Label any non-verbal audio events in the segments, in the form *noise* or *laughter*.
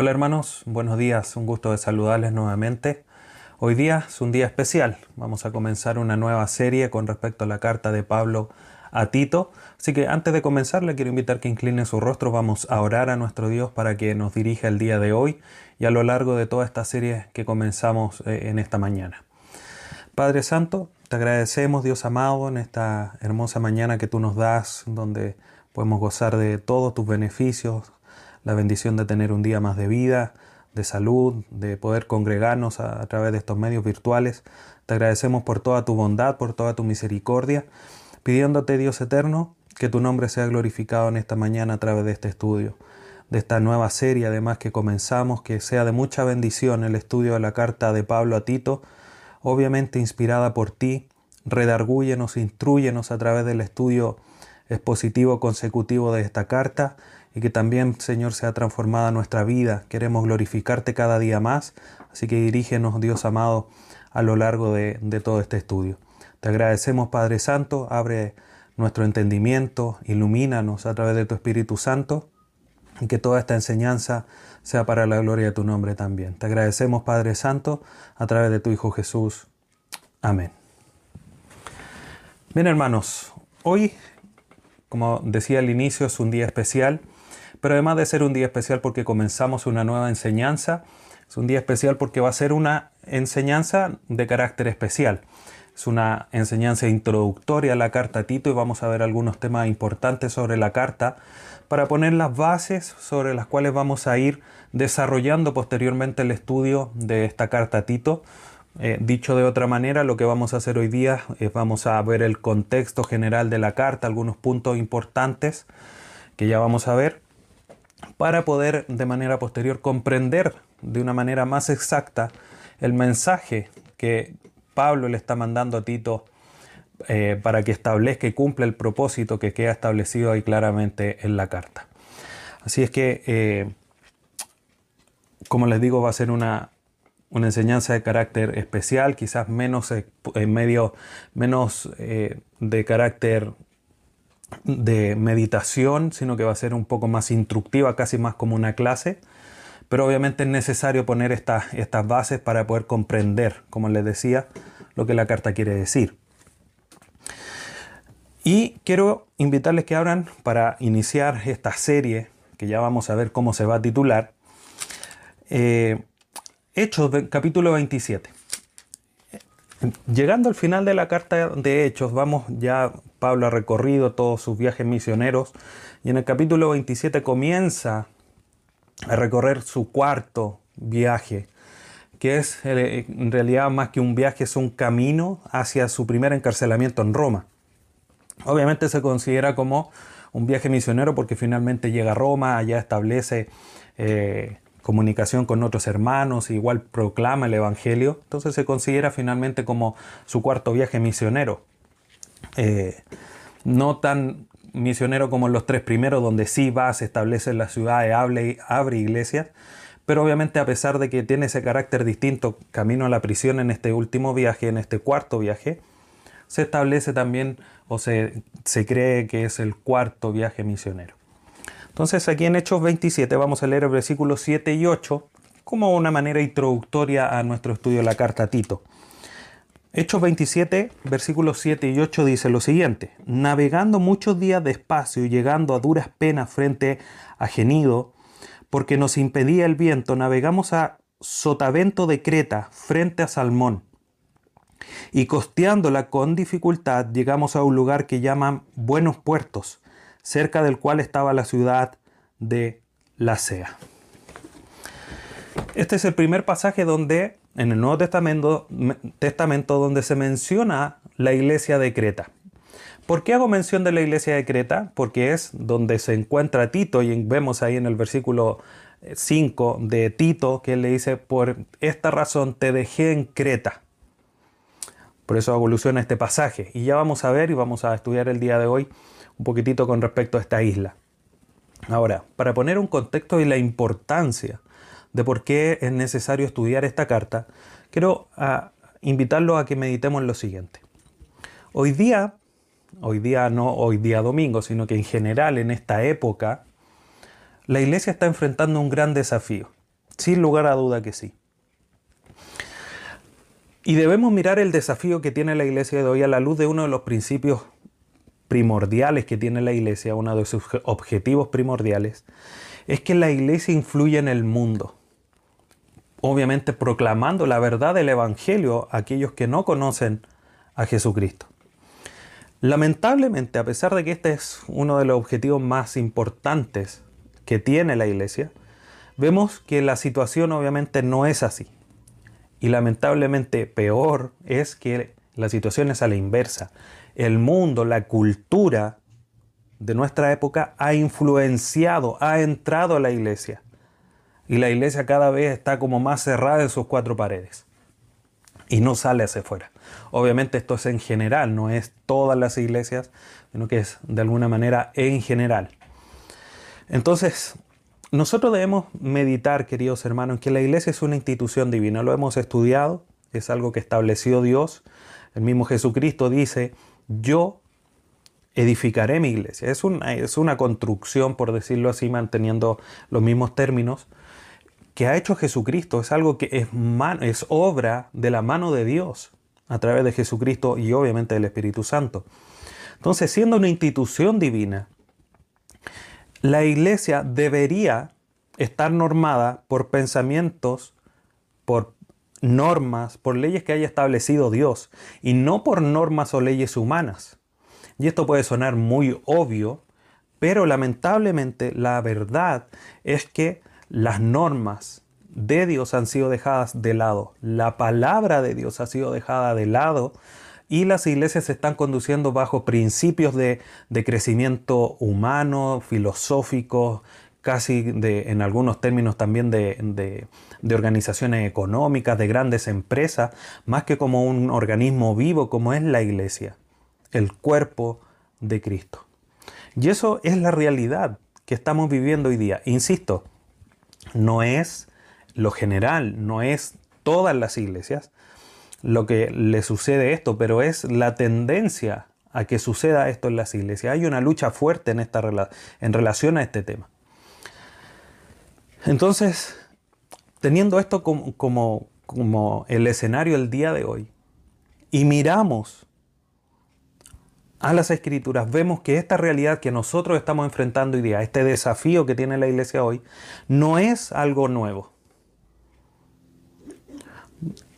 Hola hermanos, buenos días, un gusto de saludarles nuevamente. Hoy día es un día especial, vamos a comenzar una nueva serie con respecto a la carta de Pablo a Tito, así que antes de comenzar le quiero invitar que incline su rostro, vamos a orar a nuestro Dios para que nos dirija el día de hoy y a lo largo de toda esta serie que comenzamos eh, en esta mañana. Padre Santo, te agradecemos Dios amado en esta hermosa mañana que tú nos das, donde podemos gozar de todos tus beneficios, la bendición de tener un día más de vida, de salud, de poder congregarnos a, través de estos medios virtuales. Te agradecemos por toda tu bondad, por toda tu misericordia, pidiéndote Dios eterno que tu nombre sea glorificado en esta mañana a través de este estudio, de esta nueva serie además que comenzamos, que sea de mucha bendición el estudio de la carta de Pablo a Tito, obviamente inspirada por ti, redargúyenos, instruyenos a través del estudio expositivo consecutivo de esta carta y que también, Señor, sea transformada nuestra vida. Queremos glorificarte cada día más, así que dirígenos, Dios amado, a lo largo de, de todo este estudio. Te agradecemos, Padre Santo, abre nuestro entendimiento, ilumínanos a través de tu Espíritu Santo y que toda esta enseñanza sea para la gloria de tu nombre también. Te agradecemos, Padre Santo, a través de tu Hijo Jesús. Amén. Bien, hermanos, hoy, como decía al inicio, es un día especial pero además de ser un día especial porque comenzamos una nueva enseñanza, es un día especial porque va a ser una enseñanza de carácter especial. Es una enseñanza introductoria a la carta a Tito y vamos a ver algunos temas importantes sobre la carta para poner las bases sobre las cuales vamos a ir desarrollando posteriormente el estudio de esta carta a Tito. Eh, dicho de otra manera, lo que vamos a hacer hoy día es vamos a ver el contexto general de la carta, algunos puntos importantes que ya vamos a ver para poder de manera posterior comprender de una manera más exacta el mensaje que Pablo le está mandando a Tito eh, para que establezca y cumpla el propósito que queda establecido ahí claramente en la carta. Así es que, eh, como les digo, va a ser una, enseñanza de carácter especial, quizás menos, en eh, medio, menos de carácter de meditación, sino que va a ser un poco más instructiva, casi más como una clase. Pero obviamente es necesario poner estas, estas bases para poder comprender, como les decía, lo que la carta quiere decir. Y quiero invitarles que abran para iniciar esta serie, que ya vamos a ver cómo se va a titular, eh, Hechos capítulo 27. Llegando al final de la carta de Hechos, vamos ya Pablo ha recorrido todos sus viajes misioneros y en el capítulo 27 comienza a recorrer su cuarto viaje, que es eh, en realidad más que un viaje, es un camino hacia su primer encarcelamiento en Roma. Obviamente se considera como un viaje misionero porque finalmente llega a Roma, allá establece eh, comunicación con otros hermanos, igual proclama el Evangelio, entonces se considera finalmente como su cuarto viaje misionero. Eh, no tan misionero como los tres primeros, donde sí va, se establece en la ciudad abre, abre iglesias, pero obviamente a pesar de que tiene ese carácter distinto, camino a la prisión en este último viaje, en este cuarto viaje, se establece también o se, se cree que es el cuarto viaje misionero. Entonces aquí en Hechos 27 vamos a leer el versículo 7 y 8 como una manera introductoria a nuestro estudio de la carta a Tito. Hechos 27, versículos 7 y 8 dice lo siguiente, navegando muchos días despacio y llegando a duras penas frente a Genido, porque nos impedía el viento, navegamos a Sotavento de Creta, frente a Salmón. Y costeándola con dificultad llegamos a un lugar que llaman Buenos Puertos, cerca del cual estaba la ciudad de Lacea. Este es el primer pasaje donde en el Nuevo Testamento, Testamento donde se menciona la iglesia de Creta. ¿Por qué hago mención de la iglesia de Creta? Porque es donde se encuentra Tito y vemos ahí en el versículo 5 de Tito que le dice, por esta razón te dejé en Creta. Por eso evoluciona este pasaje. Y ya vamos a ver y vamos a estudiar el día de hoy un poquitito con respecto a esta isla. Ahora, para poner un contexto y la importancia de por qué es necesario estudiar esta carta, quiero ah, invitarlo a que meditemos lo siguiente. Hoy día, hoy día no hoy día domingo, sino que en general en esta época, la iglesia está enfrentando un gran desafío. Sin lugar a duda que sí. Y debemos mirar el desafío que tiene la iglesia de hoy a la luz de uno de los principios primordiales que tiene la iglesia, uno de sus objetivos primordiales, es que la iglesia influye en el mundo. Obviamente proclamando la verdad del Evangelio a aquellos que no conocen a Jesucristo. Lamentablemente, a pesar de que este es uno de los objetivos más importantes que tiene la iglesia, vemos que la situación obviamente no es así. Y lamentablemente peor es que la situación es a la inversa. El mundo, la cultura de nuestra época ha influenciado, ha entrado a la iglesia. Y la iglesia cada vez está como más cerrada en sus cuatro paredes. Y no sale hacia afuera. Obviamente esto es en general, no es todas las iglesias, sino que es de alguna manera en general. Entonces, nosotros debemos meditar, queridos hermanos, que la iglesia es una institución divina. Lo hemos estudiado, es algo que estableció Dios. El mismo Jesucristo dice, yo edificaré mi iglesia. Es una, es una construcción, por decirlo así, manteniendo los mismos términos, que ha hecho Jesucristo. Es algo que es, es obra de la mano de Dios a través de Jesucristo y obviamente del Espíritu Santo. Entonces, siendo una institución divina, la iglesia debería estar normada por pensamientos, por normas, por leyes que haya establecido Dios y no por normas o leyes humanas. Y esto puede sonar muy obvio, pero lamentablemente la verdad es que las normas de Dios han sido dejadas de lado, la palabra de Dios ha sido dejada de lado y las iglesias se están conduciendo bajo principios de, crecimiento humano, filosófico, casi en algunos términos también de, de, organizaciones económicas, de grandes empresas, más que como un organismo vivo como es la iglesia, el cuerpo de Cristo. Y eso es la realidad que estamos viviendo hoy día. Insisto, no es lo general, no es todas las iglesias, lo que le sucede esto, pero es la tendencia a que suceda esto en las iglesias. Hay una lucha fuerte en, esta, en relación a este tema. Entonces, teniendo esto como, el escenario el día de hoy, y miramos a las escrituras, vemos que esta realidad que nosotros estamos enfrentando hoy día, este desafío que tiene la iglesia hoy, no es algo nuevo.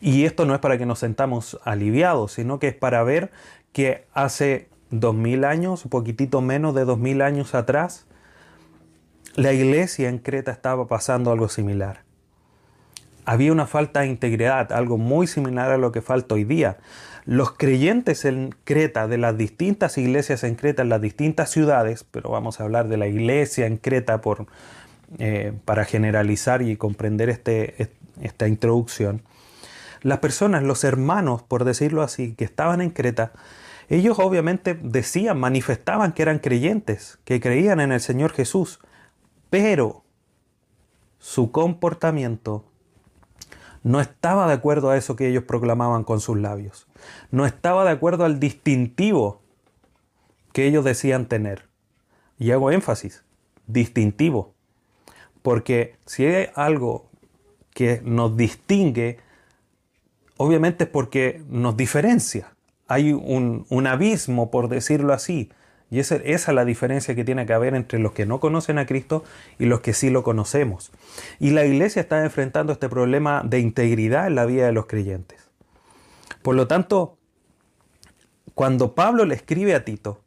Y esto no es para que nos sentamos aliviados, sino que es para ver que hace dos mil años, un poquitito menos de dos mil años atrás, la iglesia en Creta estaba pasando algo similar. Había una falta de integridad, algo muy similar a lo que falta hoy día. Los creyentes en Creta, de las distintas iglesias en Creta, en las distintas ciudades, pero vamos a hablar de la iglesia en Creta por, eh, para generalizar y comprender este, esta introducción, las personas, los hermanos, por decirlo así, que estaban en Creta, ellos obviamente decían, manifestaban que eran creyentes, que creían en el Señor Jesús, pero su comportamiento no estaba de acuerdo a eso que ellos proclamaban con sus labios. No estaba de acuerdo al distintivo que ellos decían tener. Y hago énfasis, distintivo. Porque si hay algo que nos distingue obviamente es porque nos diferencia. Hay un, abismo, por decirlo así. Y esa, es la diferencia que tiene que haber entre los que no conocen a Cristo y los que sí lo conocemos. Y la iglesia está enfrentando este problema de integridad en la vida de los creyentes. Por lo tanto, cuando Pablo le escribe a Tito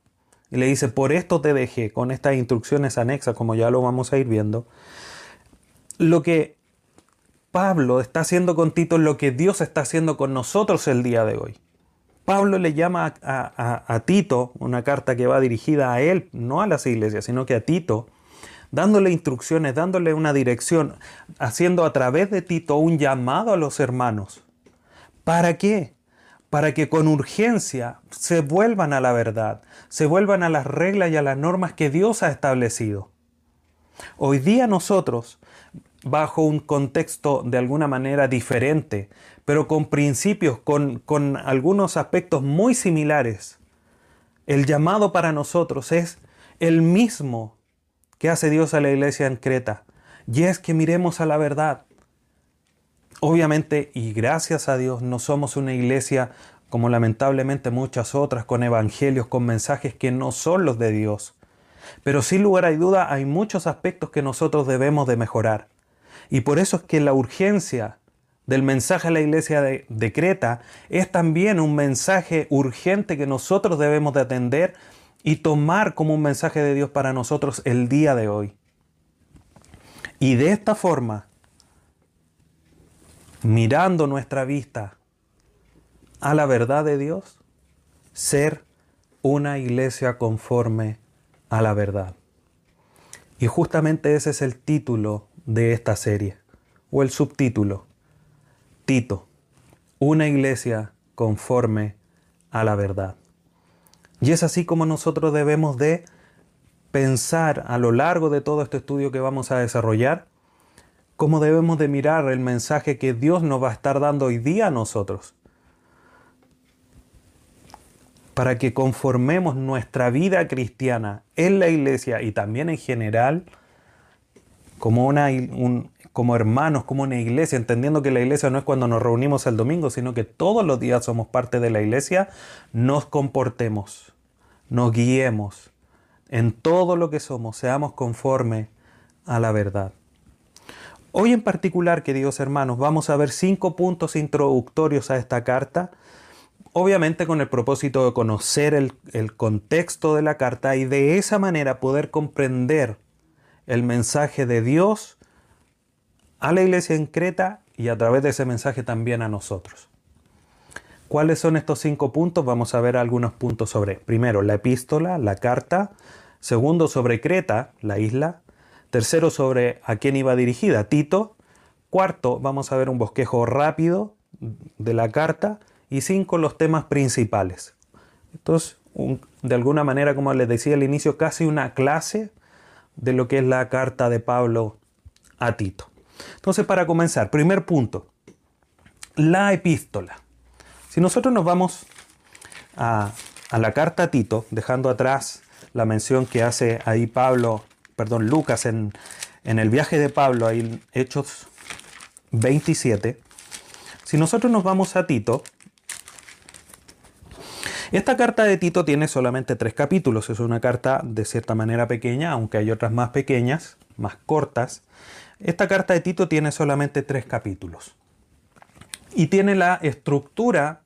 y le dice, por esto te dejé, con estas instrucciones anexas, como ya lo vamos a ir viendo, lo que Pablo está haciendo con Tito lo que Dios está haciendo con nosotros el día de hoy. Pablo le llama a, Tito, una carta que va dirigida a él, no a las iglesias, sino que a Tito, dándole instrucciones, dándole una dirección, haciendo a través de Tito un llamado a los hermanos. ¿Para qué? Para que con urgencia se vuelvan a la verdad, se vuelvan a las reglas y a las normas que Dios ha establecido. Hoy día nosotros bajo un contexto de alguna manera diferente, pero con principios, con, con algunos aspectos muy similares. El llamado para nosotros es el mismo que hace Dios a la iglesia en Creta, y es que miremos a la verdad, Obviamente, y gracias a Dios, no somos una iglesia como lamentablemente muchas otras, con evangelios, con mensajes que no son los de Dios. Pero sin lugar a duda hay muchos aspectos que nosotros debemos de mejorar. Y por eso es que la urgencia del mensaje a la iglesia de, Creta es también un mensaje urgente que nosotros debemos de atender y tomar como un mensaje de Dios para nosotros el día de hoy. Y de esta forma, mirando nuestra vista a la verdad de Dios, ser una iglesia conforme a la verdad. Y justamente ese es el título de esta serie, o el subtítulo, Tito, una iglesia conforme a la verdad. Y es así como nosotros debemos de pensar a lo largo de todo este estudio que vamos a desarrollar, cómo debemos de mirar el mensaje que Dios nos va a estar dando hoy día a nosotros. Para que conformemos nuestra vida cristiana en la iglesia y también en general, como, una, como hermanos, como una iglesia, entendiendo que la iglesia no es cuando nos reunimos el domingo, sino que todos los días somos parte de la iglesia, nos comportemos, nos guiemos en todo lo que somos, seamos conforme a la verdad. Hoy en particular, queridos hermanos, vamos a ver cinco puntos introductorios a esta carta, obviamente con el propósito de conocer el, el, contexto de la carta y de esa manera poder comprender el mensaje de Dios a la iglesia en Creta y a través de ese mensaje también a nosotros. ¿Cuáles son estos cinco puntos? Vamos a ver algunos puntos sobre, primero, la epístola, la carta, segundo, sobre Creta, la isla, Tercero, sobre a quién iba dirigida, Tito. Cuarto, vamos a ver un bosquejo rápido de la carta. Y cinco, los temas principales. Entonces, de alguna manera, como les decía al inicio, casi una clase de lo que es la carta de Pablo a Tito. Entonces, para comenzar, primer punto, la epístola. Si nosotros nos vamos a, la carta a Tito, dejando atrás la mención que hace ahí Pablo perdón, Lucas en, el viaje de Pablo, ahí Hechos 27, si nosotros nos vamos a Tito, esta carta de Tito tiene solamente tres capítulos, es una carta de cierta manera pequeña, aunque hay otras más pequeñas, más cortas. Esta carta de Tito tiene solamente tres capítulos y tiene la estructura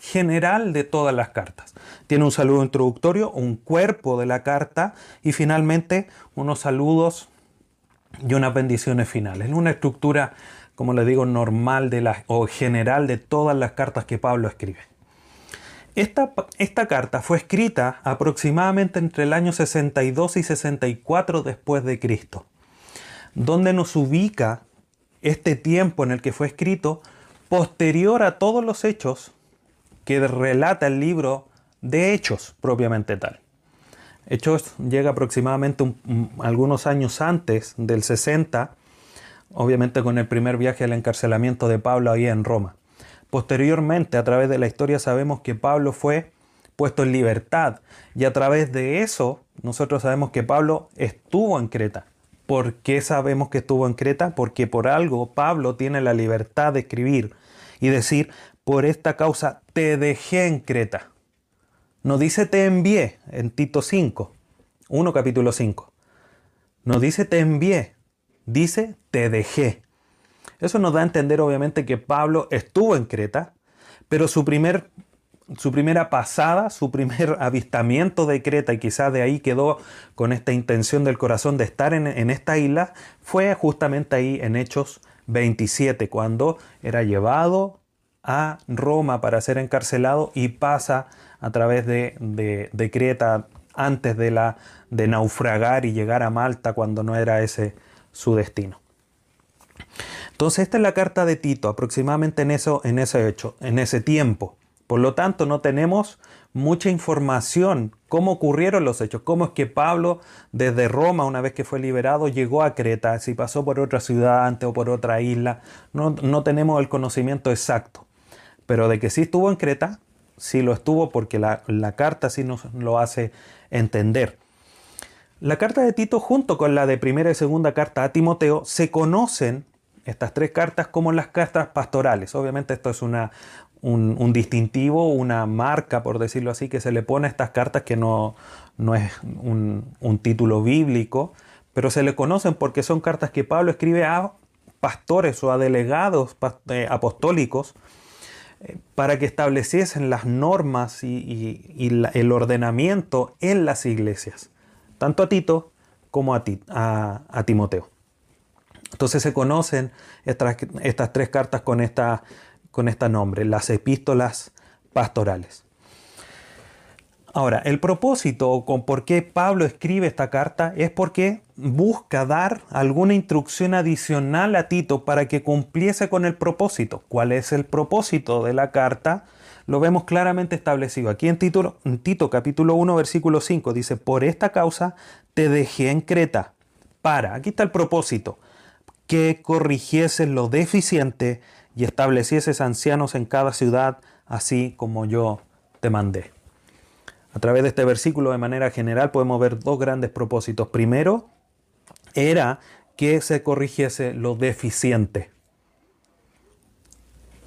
general de todas las cartas. Tiene un saludo introductorio, un cuerpo de la carta y finalmente unos saludos y unas bendiciones finales. Una estructura, como le digo, normal de la, o general de todas las cartas que Pablo escribe. Esta, esta, carta fue escrita aproximadamente entre el año 62 y 64 después de Cristo, donde nos ubica este tiempo en el que fue escrito posterior a todos los hechos que relata el libro de Hechos propiamente tal. Hechos llega aproximadamente algunos años antes del 60, obviamente con el primer viaje al encarcelamiento de Pablo ahí en Roma. Posteriormente, a través de la historia sabemos que Pablo fue puesto en libertad y a través de eso nosotros sabemos que Pablo estuvo en Creta. ¿Por qué sabemos que estuvo en Creta? Porque por algo Pablo tiene la libertad de escribir y decir, por esta causa te dejé en Creta. No dice te envié en Tito 5, 1 capítulo 5. No dice te envié, dice te dejé. Eso nos da a entender obviamente que Pablo estuvo en Creta, pero su, primer, su primera pasada, su primer *laughs* avistamiento de Creta, y quizás de ahí quedó con esta intención del corazón de estar en, esta isla, fue justamente ahí en Hechos 27, cuando era llevado a Roma para ser encarcelado y pasa a través de, de, Creta antes de, la, de naufragar y llegar a Malta cuando no era ese su destino. Entonces esta es la carta de Tito, aproximadamente en, eso, en ese hecho, en ese tiempo. Por lo tanto, no tenemos mucha información cómo ocurrieron los hechos, cómo es que Pablo desde Roma, una vez que fue liberado, llegó a Creta, si pasó por otra ciudad antes o por otra isla. No, no tenemos el conocimiento exacto. Pero de que sí estuvo en Creta, sí lo estuvo porque la, carta sí nos lo hace entender. La carta de Tito junto con la de primera y segunda carta a Timoteo se conocen estas tres cartas como las cartas pastorales. Obviamente esto es una, un, distintivo, una marca, por decirlo así, que se le pone a estas cartas que no, no es un, título bíblico, pero se le conocen porque son cartas que Pablo escribe a pastores o a delegados eh, apostólicos eh, para que estableciesen las normas y, el ordenamiento en las iglesias, tanto a Tito como a, Timoteo. Entonces se conocen estas, estas tres cartas con esta, con este nombre, las epístolas pastorales. Ahora, el propósito con por qué Pablo escribe esta carta es porque busca dar alguna instrucción adicional a Tito para que cumpliese con el propósito. ¿Cuál es el propósito de la carta? Lo vemos claramente establecido. Aquí en Tito, Tito capítulo 1 versículo 5 dice, por esta causa te dejé en Creta para, aquí está el propósito, que corrigieses lo deficiente y establecieses ancianos en cada ciudad, así como yo te mandé. A través de este versículo, de manera general, podemos ver dos grandes propósitos. Primero, era que se corrigiese lo deficiente.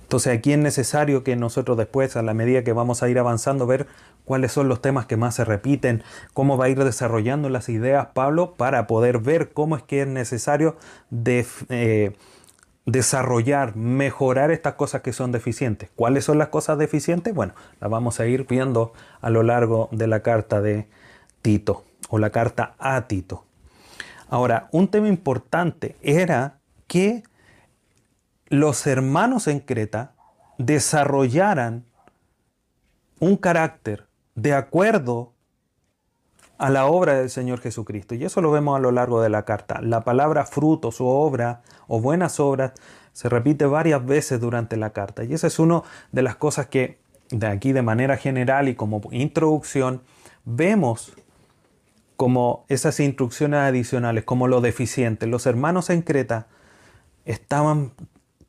Entonces aquí es necesario que nosotros después, a la medida que vamos a ir avanzando, ver cuáles son los temas que más se repiten, cómo va a ir desarrollando las ideas Pablo para poder ver cómo es que es necesario de, eh, desarrollar, mejorar estas cosas que son deficientes. ¿Cuáles son las cosas deficientes? Bueno, las vamos a ir viendo a lo largo de la carta de Tito o la carta a Tito. Ahora, un tema importante era que los hermanos en Creta desarrollaran un carácter de acuerdo a la obra del Señor Jesucristo. Y eso lo vemos a lo largo de la carta. La palabra frutos o obra o buenas obras se repite varias veces durante la carta. Y esa es una de las cosas que de aquí de manera general y como introducción vemos como esas instrucciones adicionales, como lo deficiente. Los hermanos en Creta estaban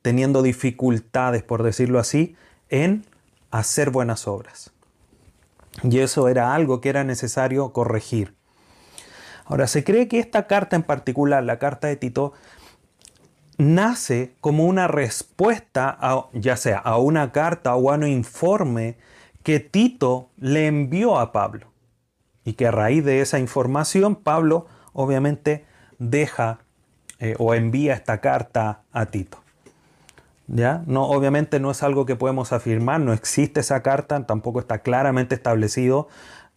teniendo dificultades, por decirlo así, en hacer buenas obras. Y eso era algo que era necesario corregir. Ahora, se cree que esta carta en particular, la carta de Tito, nace como una respuesta, a, ya sea a una carta o a un informe que Tito le envió a Pablo. Y que a raíz de esa información, Pablo obviamente deja eh, o envía esta carta a Tito. Obviamente no es algo que podemos afirmar, no existe esa carta, tampoco está claramente establecido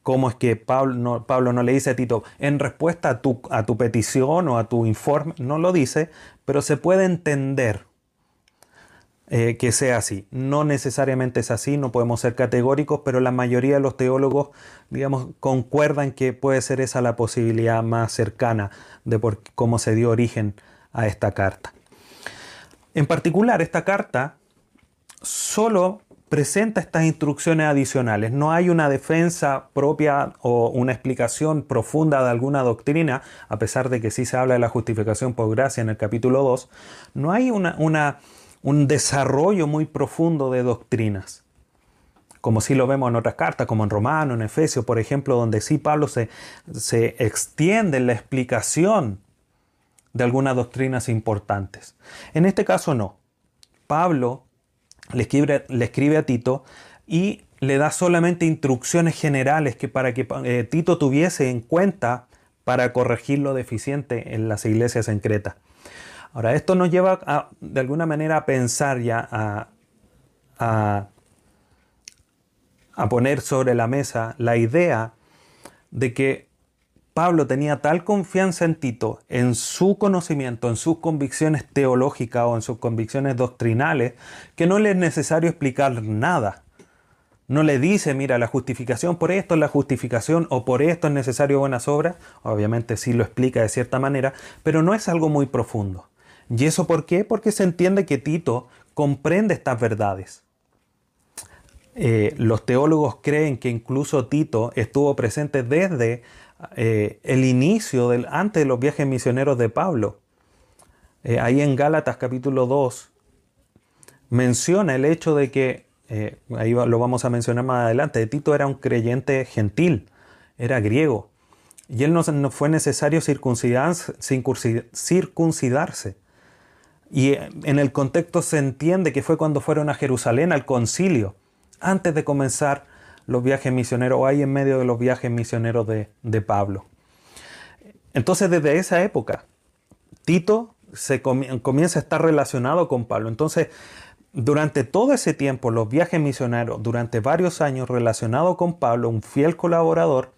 cómo es que Pablo no, Pablo no le dice a Tito, en respuesta a tu, a tu petición o a tu informe, no lo dice, pero se puede entender eh, que sea así. No necesariamente es así, no podemos ser categóricos, pero la mayoría de los teólogos, digamos, concuerdan que puede ser esa la posibilidad más cercana de por cómo se dio origen a esta carta. En particular, esta carta solo presenta estas instrucciones adicionales. No hay una defensa propia o una explicación profunda de alguna doctrina, a pesar de que sí se habla de la justificación por gracia en el capítulo 2. No hay un desarrollo muy profundo de doctrinas, como sí lo vemos en otras cartas, como en Romano, en Efesios, por ejemplo, donde sí Pablo se, se extiende en la explicación de algunas doctrinas importantes. En este caso no. Pablo le escribe, le escribe a Tito y le da solamente instrucciones generales que para que eh, Tito tuviese en cuenta para corregir lo deficiente en las iglesias en Creta. Ahora, esto nos lleva de alguna manera a pensar ya, a, a, a poner sobre la mesa la idea de que Pablo tenía tal confianza en Tito, en su conocimiento, en sus convicciones teológicas o en sus convicciones doctrinales, que no le es necesario explicar nada. No le dice, mira, la justificación por esto es la justificación o por esto es necesario buenas obras. Obviamente sí lo explica de cierta manera, pero no es algo muy profundo. ¿Y eso por qué? Porque se entiende que Tito comprende estas verdades. Eh, los teólogos creen que incluso Tito estuvo presente desde eh, el inicio del, antes de los viajes misioneros de Pablo. Eh, ahí en Gálatas capítulo 2 menciona el hecho de que, eh, ahí lo vamos a mencionar más adelante, Tito era un creyente gentil, era griego, y él no, no fue necesario circuncidarse. Y en el contexto se entiende que fue cuando fueron a Jerusalén al concilio, antes de comenzar los viajes misioneros, o ahí en medio de los viajes misioneros de, de Pablo. Entonces desde esa época, Tito se comienza a estar relacionado con Pablo. Entonces, durante todo ese tiempo, los viajes misioneros, durante varios años relacionado con Pablo, un fiel colaborador,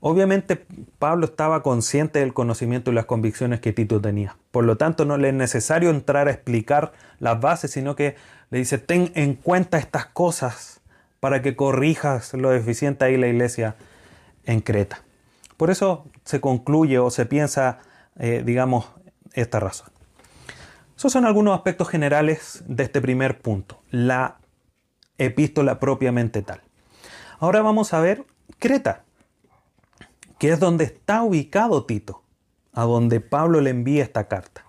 obviamente Pablo estaba consciente del conocimiento y las convicciones que Tito tenía. Por lo tanto, no le es necesario entrar a explicar las bases, sino que le dice, ten en cuenta estas cosas para que corrijas lo deficiente ahí la iglesia en Creta. Por eso se concluye o se piensa, eh, digamos, esta razón. Esos son algunos aspectos generales de este primer punto, la epístola propiamente tal. Ahora vamos a ver Creta, que es donde está ubicado Tito, a donde Pablo le envía esta carta.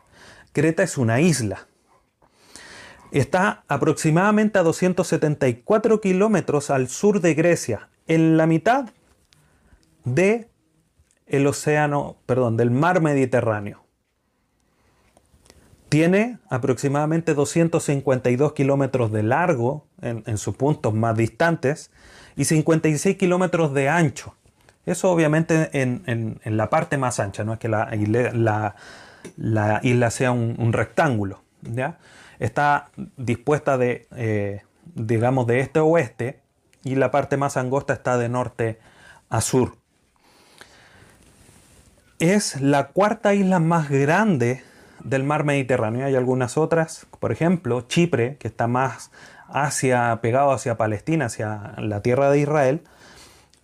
Creta es una isla. Está aproximadamente a 274 kilómetros al sur de Grecia, en la mitad de el océano, perdón, del mar Mediterráneo. Tiene aproximadamente 252 kilómetros de largo en, sus puntos más distantes y 56 kilómetros de ancho. Eso obviamente en, la parte más ancha, no es que la, isla sea un, rectángulo. Está dispuesta de, eh, digamos, de este a oeste y la parte más angosta está de norte a sur. Es la cuarta isla más grande del mar Mediterráneo. Hay algunas otras, por ejemplo, Chipre, que está más hacia, pegado hacia Palestina, hacia la tierra de Israel.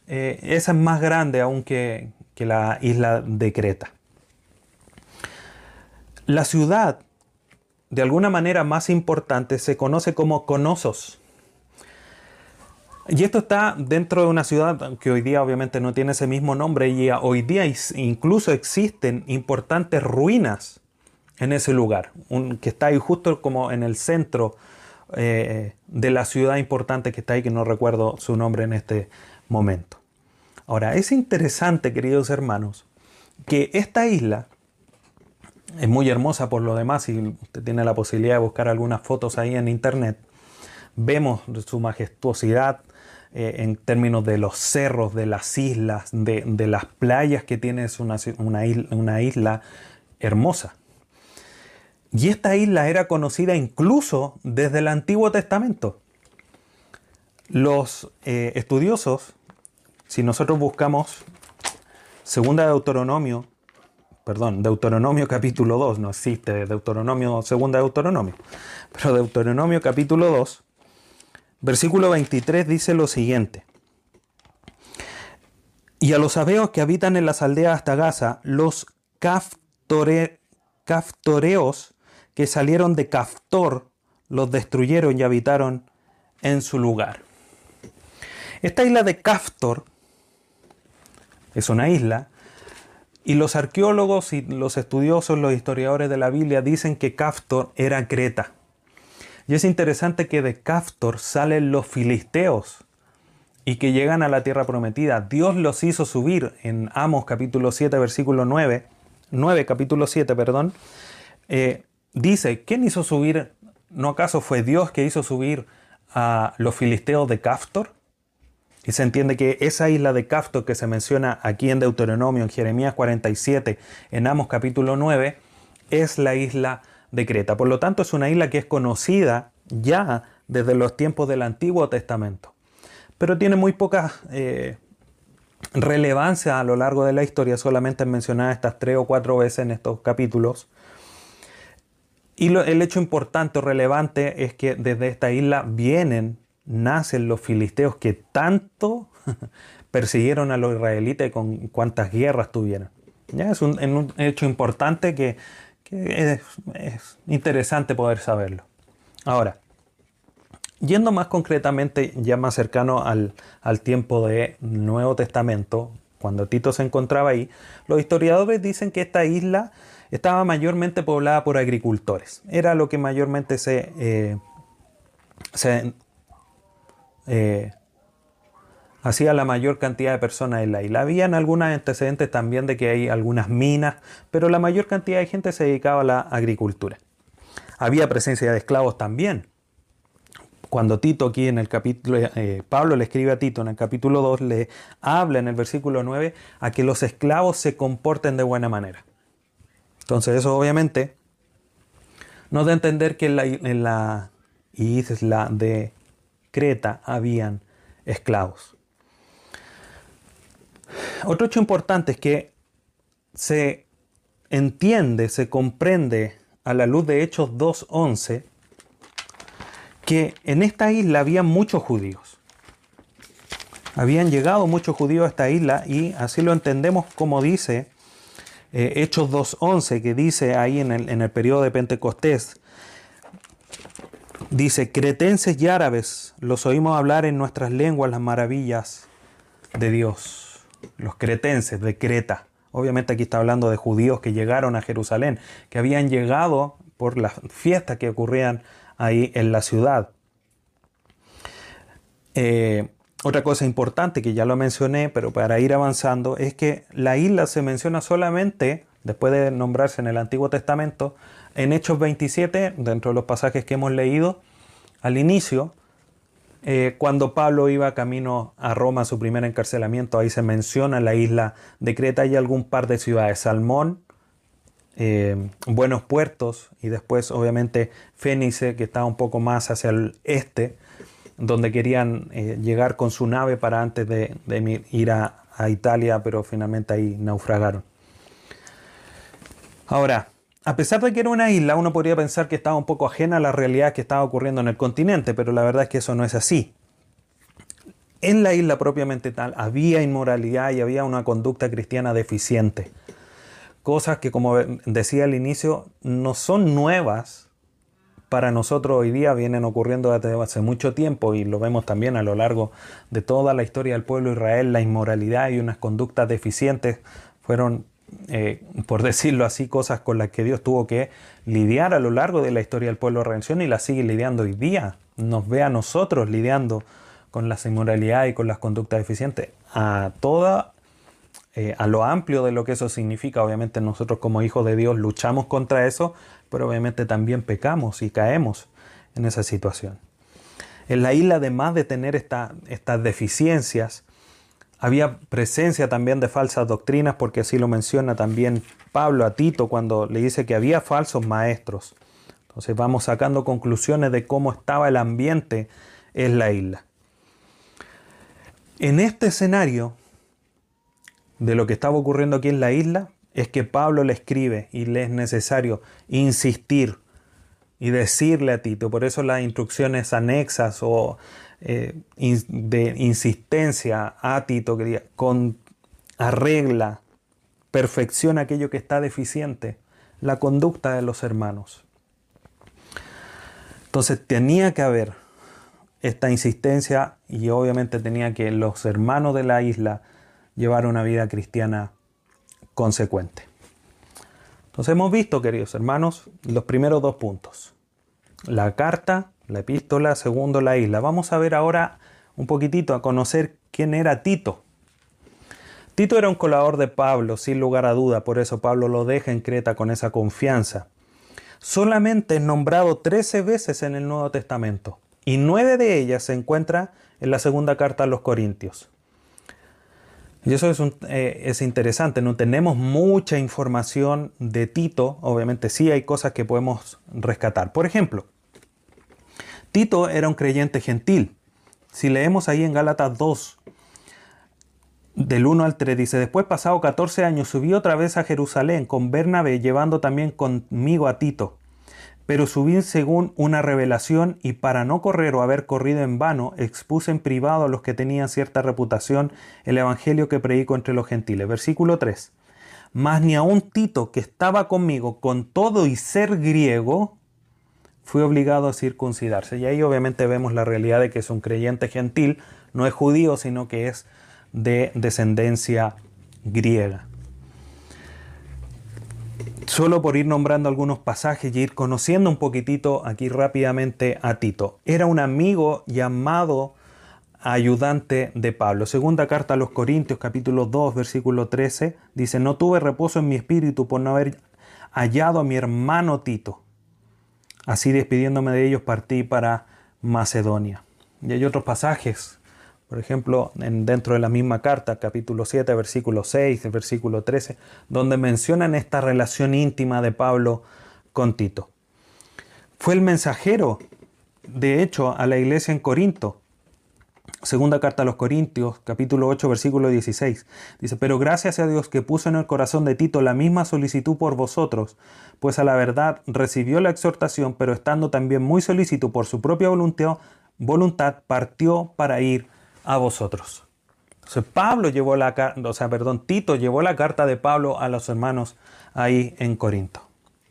Eh, esa es más grande aún que, que la isla de Creta. La ciudad, de alguna manera más importante, se conoce como Conosos. Y esto está dentro de una ciudad que hoy día obviamente no tiene ese mismo nombre y hoy día incluso existen importantes ruinas en ese lugar, que está ahí justo como en el centro eh, de la ciudad importante que está ahí, que no recuerdo su nombre en este momento. Ahora, es interesante, queridos hermanos, que esta isla es muy hermosa por lo demás, y usted tiene la posibilidad de buscar algunas fotos ahí en internet, vemos su majestuosidad eh, en términos de los cerros, de las islas, de, las playas que tiene, es una, una isla hermosa. Y esta isla era conocida incluso desde el Antiguo Testamento. Los eh, estudiosos, si nosotros buscamos Segunda de Deuteronomio, perdón, Deuteronomio capítulo 2, no existe Deuteronomio, Segunda de Deuteronomio, pero Deuteronomio capítulo 2, versículo 23 dice lo siguiente. Y a los abeos que habitan en las aldeas hasta Gaza, los caftoreos que salieron de Caftor los destruyeron y habitaron en su lugar. Esta isla de Caftor es una isla y los arqueólogos y los estudiosos, los historiadores de la Biblia dicen que Caftor era Creta. Y es interesante que de Caftor salen los filisteos y que llegan a la tierra prometida. Dios los hizo subir en Amos capítulo 7 versículo 9, 9 capítulo 7, perdón, eh, dice, ¿quién hizo subir? ¿No acaso fue Dios que hizo subir a los filisteos de Caftor? Y se entiende que esa isla de Caftor que se menciona aquí en Deuteronomio, en Jeremías 47, en Amos capítulo 9, es la isla de Creta. Por lo tanto, es una isla que es conocida ya desde los tiempos del Antiguo Testamento. Pero tiene muy poca eh, relevancia a lo largo de la historia, solamente mencionada estas tres o cuatro veces en estos capítulos. Y el hecho importante o relevante es que desde esta isla vienen, nacen los filisteos que tanto *laughs* persiguieron a los israelitas con cuántas guerras tuvieron. ¿Ya? Es un, hecho importante que, es, interesante poder saberlo. Ahora, yendo más concretamente, ya más cercano al, al tiempo del Nuevo Testamento, cuando Tito se encontraba ahí, los historiadores dicen que esta isla estaba mayormente poblada por agricultores. Era lo que mayormente se, eh, eh, hacía la mayor cantidad de personas en la isla. Habían algunos antecedentes también de que hay algunas minas, pero la mayor cantidad de gente se dedicaba a la agricultura. había presencia de esclavos también. Cuando Tito aquí en el capítulo, eh, Pablo le escribe a Tito en el capítulo 2, le habla en el versículo 9 a que los esclavos se comporten de buena manera. Entonces eso obviamente nos da a entender que en la, en la isla de Creta habían esclavos. Otro hecho importante es que se entiende, se comprende a la luz de Hechos 2.11 que en esta isla había muchos judíos. Habían llegado muchos judíos a esta isla y así lo entendemos como dice eh, Hechos 2.11, que dice ahí en el, en el periodo de Pentecostés, dice, cretenses y árabes, los oímos hablar en nuestras lenguas las maravillas de Dios. Los cretenses de Creta. Obviamente aquí está hablando de judíos que llegaron a Jerusalén, que habían llegado por las fiestas que ocurrían ahí en la ciudad. Eh, otra cosa importante que ya lo mencioné, pero para ir avanzando, es que la isla se menciona solamente, después de nombrarse en el Antiguo Testamento, en Hechos 27, dentro de los pasajes que hemos leído, al inicio, eh, cuando Pablo iba camino a Roma, su primer encarcelamiento, ahí se menciona la isla de Creta y algún par de ciudades, Salmón, eh, Buenos Puertos y después obviamente Fénice, que estaba un poco más hacia el este, donde querían eh, llegar con su nave para antes de, ir a, a Italia, pero finalmente ahí naufragaron. Ahora, a pesar de que era una isla, uno podría pensar que estaba un poco ajena a la realidad que estaba ocurriendo en el continente, pero la verdad es que eso no es así. En la isla propiamente tal había inmoralidad y había una conducta cristiana deficiente. Cosas que, como decía al inicio, no son nuevas para nosotros hoy día, vienen ocurriendo desde hace mucho tiempo y lo vemos también a lo largo de toda la historia del pueblo de Israel. La inmoralidad y unas conductas deficientes fueron eh, por decirlo así, cosas con las que Dios tuvo que lidiar a lo largo de la historia del pueblo de redención y las sigue lidiando hoy día. Nos ve a nosotros lidiando con las inmoralidades y con las conductas deficientes, a toda, eh, a lo amplio de lo que eso significa. Obviamente nosotros como hijos de Dios luchamos contra eso, pero obviamente también pecamos y caemos en esa situación. En la isla, además de tener estas deficiencias, había presencia también de falsas doctrinas, porque así lo menciona también Pablo a Tito cuando le dice que había falsos maestros. Entonces vamos sacando conclusiones de cómo estaba el ambiente en la isla. En este escenario de lo que estaba ocurriendo aquí en la isla, es que Pablo le escribe y le es necesario insistir y decirle a Tito, por eso las instrucciones anexas o eh, de insistencia a Tito, con arregla, perfecciona aquello que está deficiente, la conducta de los hermanos. Entonces tenía que haber esta insistencia y obviamente tenía que los hermanos de la isla llevar una vida cristiana consecuente. Entonces hemos visto, queridos hermanos, los primeros dos puntos. La carta la epístola, segundo la isla. Vamos a ver ahora un poquitito a conocer quién era Tito. Tito era un colador de Pablo, sin lugar a duda, por eso Pablo lo deja en Creta con esa confianza. Solamente es nombrado 13 veces en el Nuevo Testamento y nueve de ellas se encuentra en la segunda carta a los Corintios. Y eso es, eh, es, interesante, no tenemos mucha información de Tito, obviamente sí hay cosas que podemos rescatar. Por ejemplo, Tito era un creyente gentil. Si leemos ahí en Gálatas 2, del 1 al 3, dice, después pasado 14 años subí otra vez a Jerusalén con Bernabé, llevando también conmigo a Tito. Pero subí según una revelación y para no correr o haber corrido en vano, expuse en privado a los que tenían cierta reputación el evangelio que predico entre los gentiles. Versículo 3. Mas ni aun Tito, que estaba conmigo con todo y ser griego, fue obligado a circuncidarse. Y ahí obviamente vemos la realidad de que es un creyente gentil, no es judío, sino que es de descendencia griega. Solo por ir nombrando algunos pasajes y ir conociendo un poquitito aquí rápidamente a Tito. Era un amigo llamado ayudante de Pablo. Segunda carta a los Corintios capítulo 2 versículo 13 dice, no tuve reposo en mi espíritu por no haber hallado a mi hermano Tito Así despidiéndome de ellos partí para Macedonia. Y hay otros pasajes, por ejemplo, en, dentro de la misma carta, capítulo 7, versículo 6, versículo 13, donde mencionan esta relación íntima de Pablo con Tito. Fue el mensajero, de hecho, a la iglesia en Corinto. Segunda carta a los Corintios, capítulo 8, versículo 16. Dice, pero gracias a Dios que puso en el corazón de Tito la misma solicitud por vosotros, pues a la verdad recibió la exhortación, pero estando también muy solícito por su propia voluntad, voluntad partió para ir a vosotros. Entonces Pablo llevó la o sea, perdón, Tito llevó la carta de Pablo a los hermanos ahí en Corinto.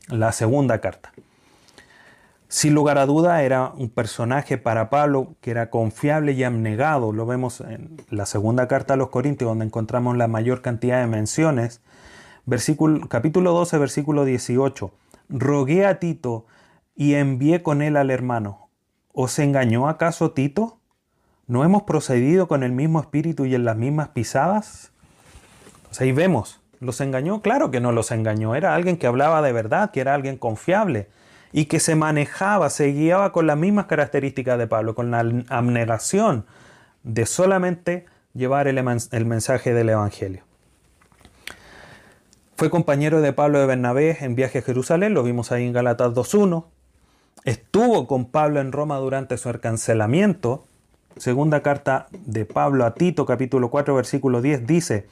La segunda carta. Sin lugar a duda era un personaje para Pablo que era confiable y abnegado. Lo vemos en la segunda carta a los Corintios donde encontramos la mayor cantidad de menciones. Versículo, capítulo 12, versículo 18. Rogué a Tito y envié con él al hermano. ¿Os engañó acaso Tito? ¿No hemos procedido con el mismo espíritu y en las mismas pisadas? Pues ahí vemos, ¿los engañó? Claro que no los engañó, era alguien que hablaba de verdad, que era alguien confiable y que se manejaba, se guiaba con las mismas características de Pablo, con la abnegación de solamente llevar el, mensaje del Evangelio. Fue compañero de Pablo de Bernabé en viaje a Jerusalén, lo vimos ahí en Galatas 2.1. Estuvo con Pablo en Roma durante su encarcelamiento. Segunda carta de Pablo a Tito, capítulo 4, versículo 10, dice,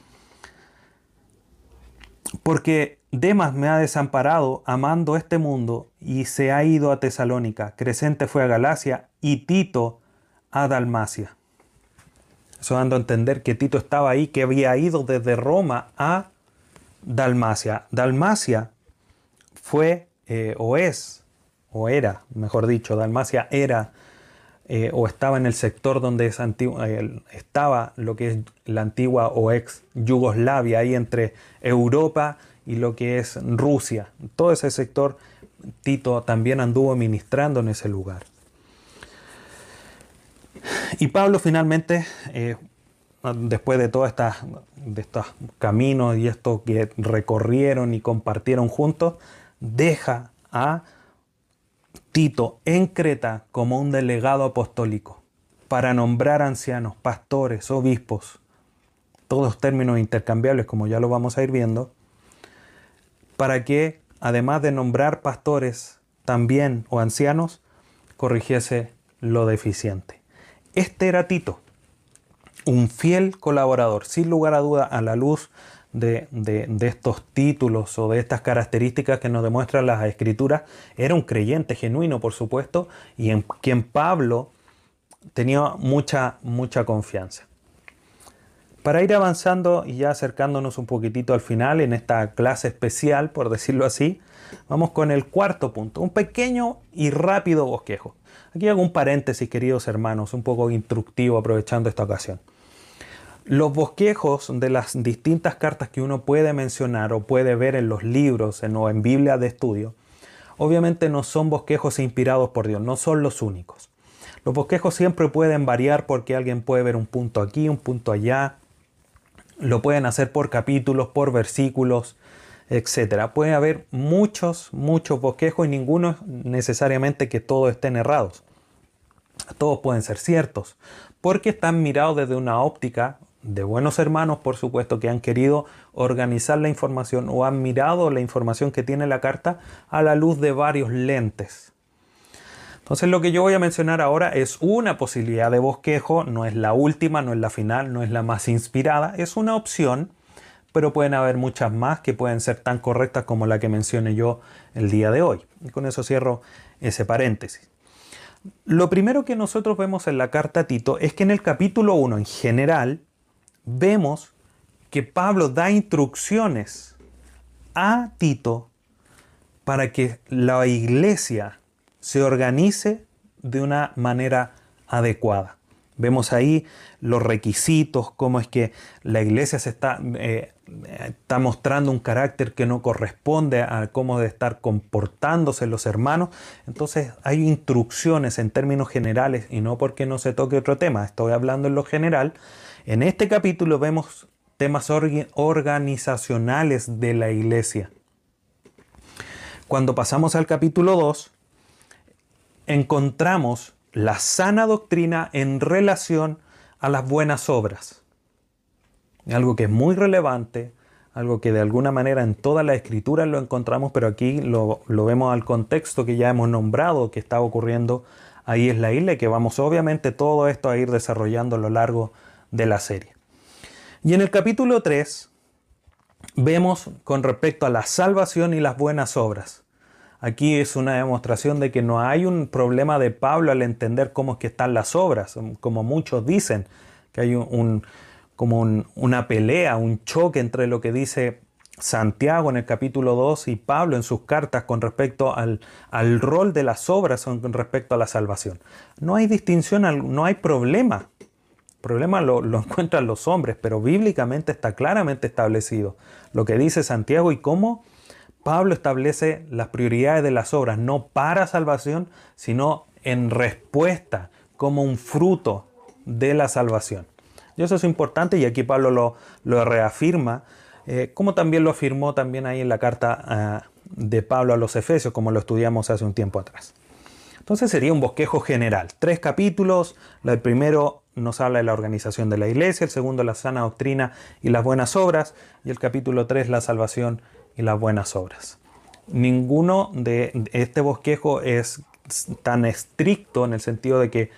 porque Demas me ha desamparado amando este mundo y se ha ido a Tesalónica. Crescente fue a Galacia y Tito a Dalmacia. Eso dando a entender que Tito estaba ahí, que había ido desde Roma a Dalmacia. Dalmacia fue eh, o es, o era, mejor dicho, Dalmacia era eh, o estaba en el sector donde eh, estaba lo que es la antigua o ex Yugoslavia, ahí entre Europa y lo que es Rusia. Todo ese sector Tito también anduvo ministrando en ese lugar. Y Pablo finalmente, eh, después de todos de estos caminos y esto que recorrieron y compartieron juntos, deja a Tito en Creta como un delegado apostólico para nombrar ancianos, pastores, obispos, todos términos intercambiables como ya lo vamos a ir viendo, para que, además de nombrar pastores también o ancianos, corrigiese lo deficiente. Este era Tito, un fiel colaborador, sin lugar a duda, a la luz de, estos títulos o de estas características que nos demuestran las escrituras, era un creyente genuino, por supuesto, y en quien Pablo tenía mucha, mucha confianza. Para ir avanzando y ya acercándonos un poquitito al final en esta clase especial, por decirlo así, vamos con el cuarto punto, un pequeño y rápido bosquejo. Aquí hago un paréntesis, queridos hermanos, un poco instructivo aprovechando esta ocasión. Los bosquejos de las distintas cartas que uno puede mencionar o puede ver en los libros o en Biblia de estudio, obviamente no son bosquejos inspirados por Dios, no son los únicos. Los bosquejos siempre pueden variar porque alguien puede ver un punto aquí, un punto allá, lo pueden hacer por capítulos, por versículos, etc. Puede haber muchos, muchos bosquejos y ninguno necesariamente que todos estén errados. Todos pueden ser ciertos, porque están mirados desde una óptica de buenos hermanos, por supuesto, que han querido organizar la información o han mirado la información que tiene la carta a la luz de varios lentes. Entonces lo que yo voy a mencionar ahora es una posibilidad de bosquejo, no es la última, no es la final, no es la más inspirada, es una opción, pero pueden haber muchas más que pueden ser tan correctas como la que mencioné yo el día de hoy. Y con eso cierro ese paréntesis. Lo primero que nosotros vemos en la carta a Tito es que en el capítulo 1 en general vemos que Pablo da instrucciones a Tito para que la iglesia se organice de una manera adecuada. Vemos ahí los requisitos, cómo es que la iglesia se está, eh, está mostrando un carácter que no corresponde a cómo de estar comportándose los hermanos. Entonces hay instrucciones en términos generales y no porque no se toque otro tema, estoy hablando en lo general. En este capítulo vemos temas organizacionales de la iglesia. Cuando pasamos al capítulo 2, encontramos la sana doctrina en relación a las buenas obras. Algo que es muy relevante, algo que de alguna manera en toda la escritura lo encontramos, pero aquí lo, vemos al contexto que ya hemos nombrado que está ocurriendo ahí es la isla y que vamos obviamente todo esto a ir desarrollando a lo largo de la serie. Y en el capítulo 3 vemos con respecto a la salvación y las buenas obras. Aquí es una demostración de que no hay un problema de Pablo al entender cómo es que están las obras, como muchos dicen, que hay un, como una pelea, un choque entre lo que dice Santiago en el capítulo 2 y Pablo en sus cartas con respecto al, al rol de las obras con respecto a la salvación. No hay distinción, no hay problema. El problema lo, *laughs* encuentran los hombres, pero bíblicamente está claramente establecido lo que dice Santiago y cómo Pablo establece las prioridades de las obras, no para salvación, sino en respuesta, como un fruto de la salvación. Y eso es importante y aquí Pablo lo, lo reafirma eh, como también lo afirmó también ahí en la carta ah, de Pablo a los Efesios, como lo estudiamos hace un tiempo atrás. Entonces sería un bosquejo general. Tres capítulos. El primero nos habla de la organización de la iglesia, el segundo la sana doctrina y las buenas obras, y el capítulo 3 la salvación y las buenas obras. Ninguno de este bosquejo es tan estricto en el sentido de que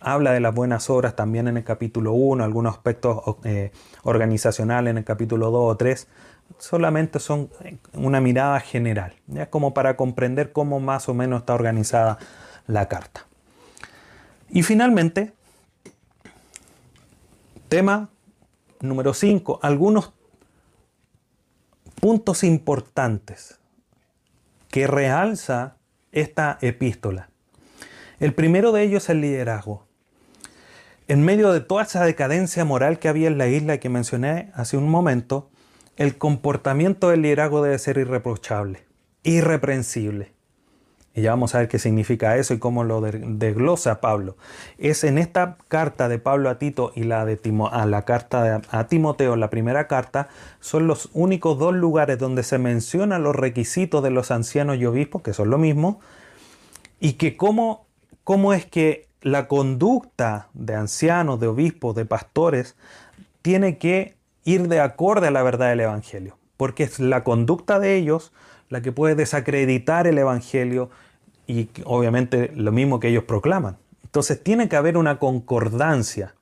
habla de las buenas obras también en el capítulo 1, algunos aspectos eh, organizacionales en el capítulo 2 o 3, solamente son una mirada general, ¿ya? como para comprender cómo más o menos está organizada la carta. Y finalmente, tema número 5, algunos puntos importantes que realza esta epístola. El primero de ellos es el liderazgo. En medio de toda esa decadencia moral que había en la isla que mencioné hace un momento, el comportamiento del liderazgo debe ser irreprochable, irreprensible. Y ya vamos a ver qué significa eso y cómo lo desglosa Pablo. Es en esta carta de Pablo a Tito y la de a la carta a Timoteo, la primera carta, son los únicos dos lugares donde se mencionan los requisitos de los ancianos y obispos, que son lo mismo, y que cómo, cómo es que la conducta de ancianos, de obispos, de pastores, tiene que ir de acorde a la verdad del Evangelio, porque es la conducta de ellos la que puede desacreditar el Evangelio y obviamente lo mismo que ellos proclaman. Entonces tiene que haber una concordancia,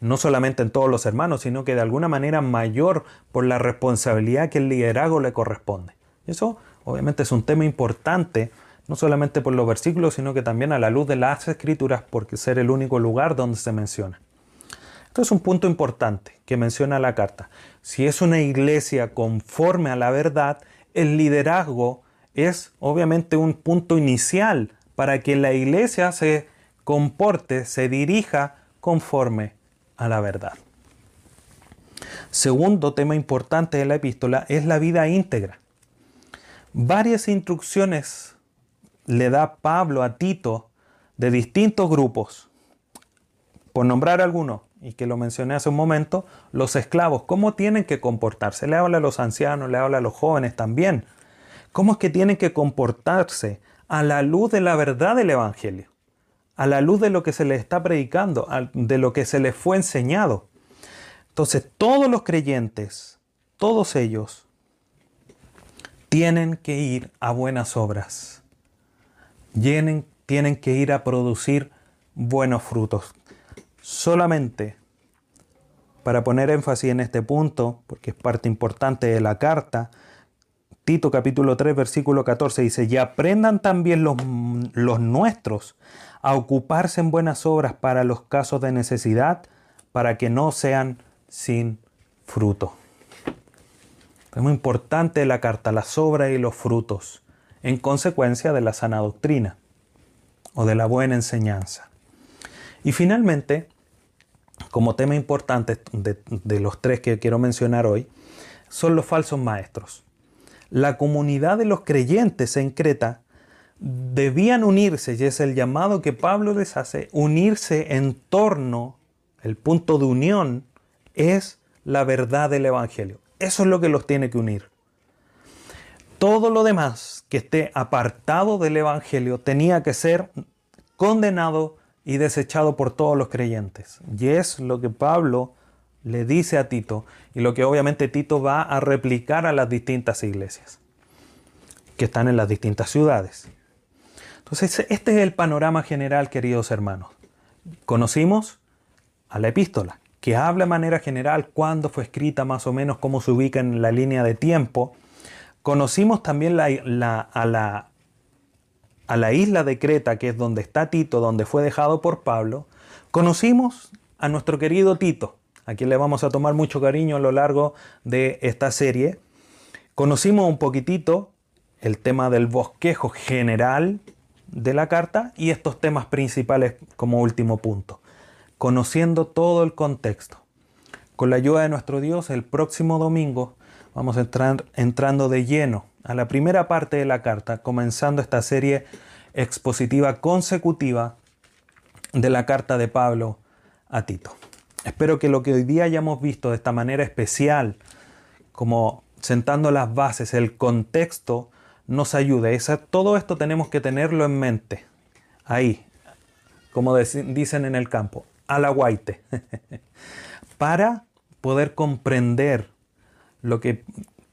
no solamente en todos los hermanos, sino que de alguna manera mayor por la responsabilidad que el liderazgo le corresponde. Eso obviamente es un tema importante no solamente por los versículos, sino que también a la luz de las escrituras, porque ser el único lugar donde se menciona. Esto es un punto importante que menciona la carta. Si es una iglesia conforme a la verdad, el liderazgo es obviamente un punto inicial para que la iglesia se comporte, se dirija conforme a la verdad. Segundo tema importante de la epístola es la vida íntegra. Varias instrucciones le da Pablo a Tito de distintos grupos, por nombrar algunos, y que lo mencioné hace un momento, los esclavos, cómo tienen que comportarse. Le habla a los ancianos, le habla a los jóvenes también. ¿Cómo es que tienen que comportarse a la luz de la verdad del Evangelio? A la luz de lo que se les está predicando, de lo que se les fue enseñado. Entonces, todos los creyentes, todos ellos, tienen que ir a buenas obras tienen que ir a producir buenos frutos. Solamente para poner énfasis en este punto, porque es parte importante de la carta, Tito capítulo 3 versículo 14 dice, y aprendan también los, nuestros a ocuparse en buenas obras para los casos de necesidad, para que no sean sin fruto. Es muy importante la carta, las obras y los frutos en consecuencia de la sana doctrina o de la buena enseñanza. Y finalmente, como tema importante de, los tres que quiero mencionar hoy, son los falsos maestros. La comunidad de los creyentes en Creta debían unirse, y es el llamado que Pablo les hace, unirse en torno, el punto de unión es la verdad del Evangelio. Eso es lo que los tiene que unir. Todo lo demás que esté apartado del Evangelio tenía que ser condenado y desechado por todos los creyentes. Y es lo que Pablo le dice a Tito y lo que obviamente Tito va a replicar a las distintas iglesias que están en las distintas ciudades. Entonces, este es el panorama general, queridos hermanos. Conocimos a la epístola, que habla de manera general cuándo fue escrita, más o menos cómo se ubica en la línea de tiempo. Conocimos también a, la, a la isla de Creta, que es donde está Tito, donde fue dejado por Pablo. Conocimos a nuestro querido Tito, a quien le vamos a tomar mucho cariño a lo largo de esta serie. Conocimos un poquitito el tema del bosquejo general de la carta y estos temas principales como último punto, conociendo todo el contexto. Con la ayuda de nuestro Dios, el próximo domingo vamos a entrar entrando de lleno a la primera parte de la carta, comenzando esta serie expositiva consecutiva de la carta de Pablo a Tito. Espero que lo que hoy día hayamos visto de esta manera especial, como sentando las bases, el contexto, nos ayude. todo esto tenemos que tenerlo en mente. Ahí, como dicen en el campo, a la guaite. *laughs* Para poder comprender lo que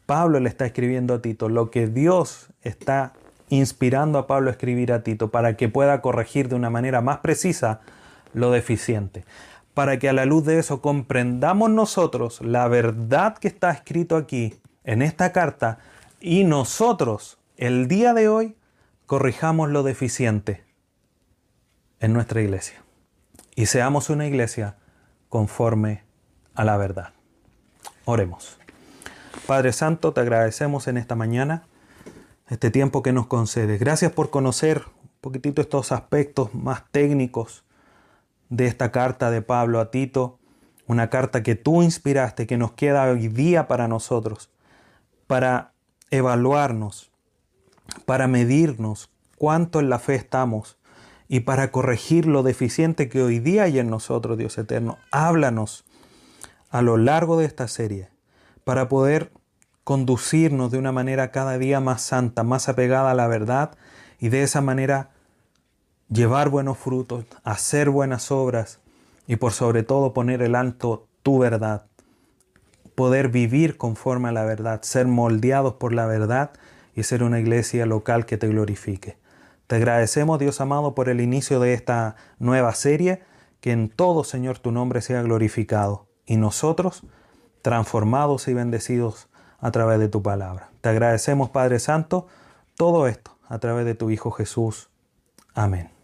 Pablo le está escribiendo a Tito, lo que Dios está inspirando a Pablo a escribir a Tito, para que pueda corregir de una manera más precisa lo deficiente para que a la luz de eso comprendamos nosotros la verdad que está escrito aquí en esta carta y nosotros el día de hoy corrijamos lo deficiente en nuestra iglesia y seamos una iglesia conforme a la verdad. Oremos. Padre Santo, te agradecemos en esta mañana este tiempo que nos concedes. Gracias por conocer un poquitito estos aspectos más técnicos de esta carta de Pablo a Tito, una carta que tú inspiraste, que nos queda hoy día para nosotros, para evaluarnos, para medirnos cuánto en la fe estamos y para corregir lo deficiente que hoy día hay en nosotros, Dios eterno. Háblanos a lo largo de esta serie para poder conducirnos de una manera cada día más santa, más apegada a la verdad y de esa manera llevar buenos frutos, hacer buenas obras y por sobre todo poner el alto tu verdad, poder vivir conforme a la verdad, ser moldeados por la verdad y ser una iglesia local que te glorifique. Te agradecemos, Dios amado, por el inicio de esta nueva serie, que en todo, Señor, tu nombre sea glorificado y nosotros transformados y bendecidos a través de tu palabra. Te agradecemos, Padre Santo, todo esto a través de tu Hijo Jesús. Amén.